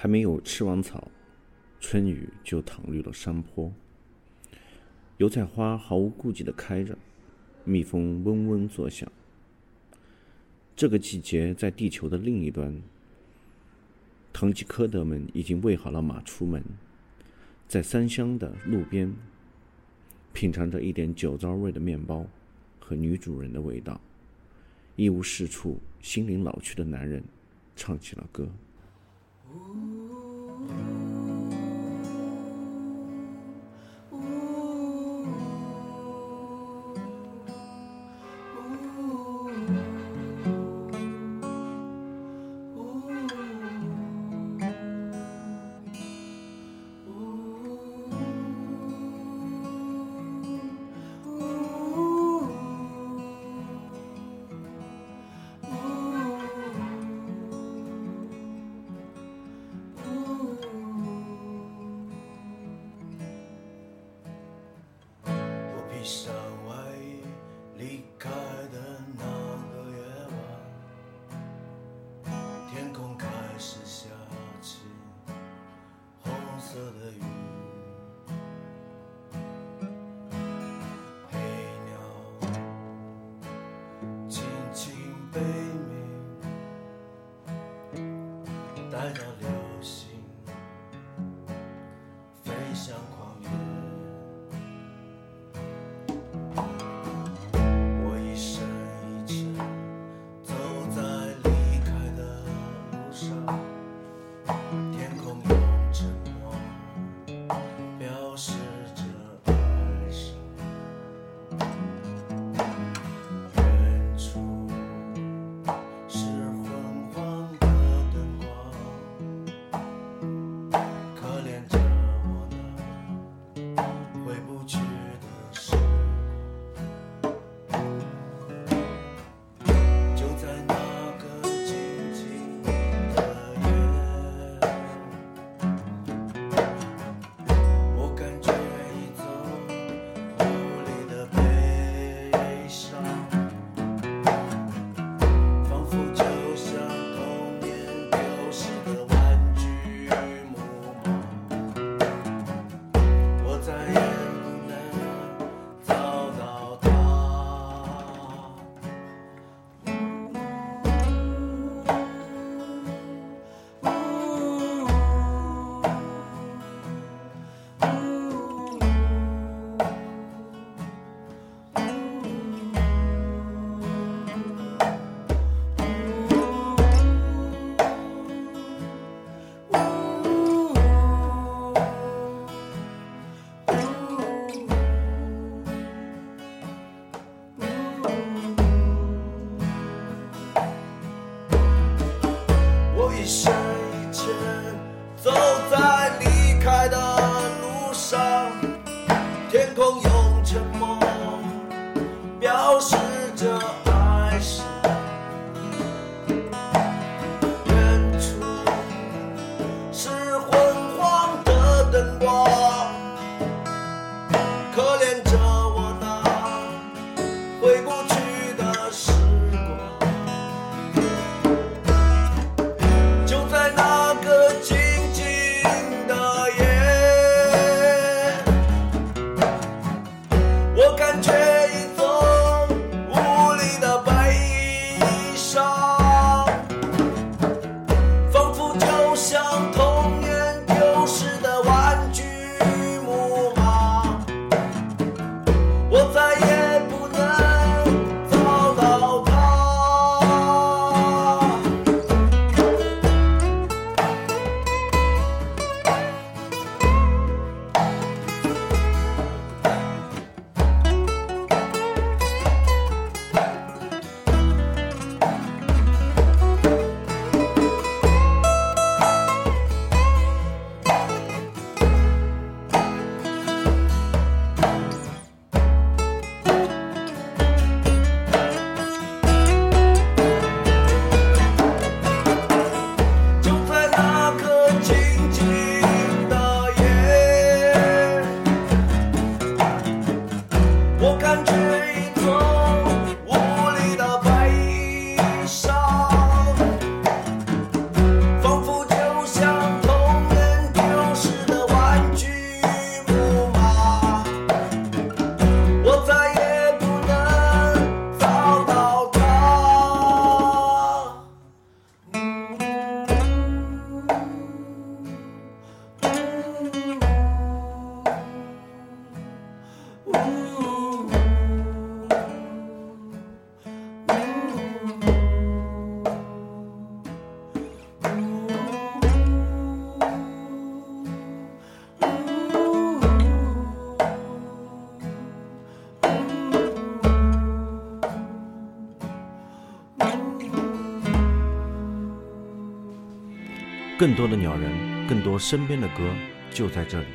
还没有吃完草，春雨就淌绿了山坡。油菜花毫无顾忌的开着，蜜蜂嗡嗡作响。这个季节，在地球的另一端，堂吉诃德们已经喂好了马出门，在三乡的路边，品尝着一点酒糟味的面包和女主人的味道。一无是处、心灵老去的男人，唱起了歌。Ooh. 披上外衣离开的那个夜晚，天空开始下起红色的雨。黑鸟轻轻飞。仿佛就像童年丢失的玩具，木马。我在。一深一走在离开的路上天空沉默。我感觉更多的鸟人，更多身边的歌，就在这里。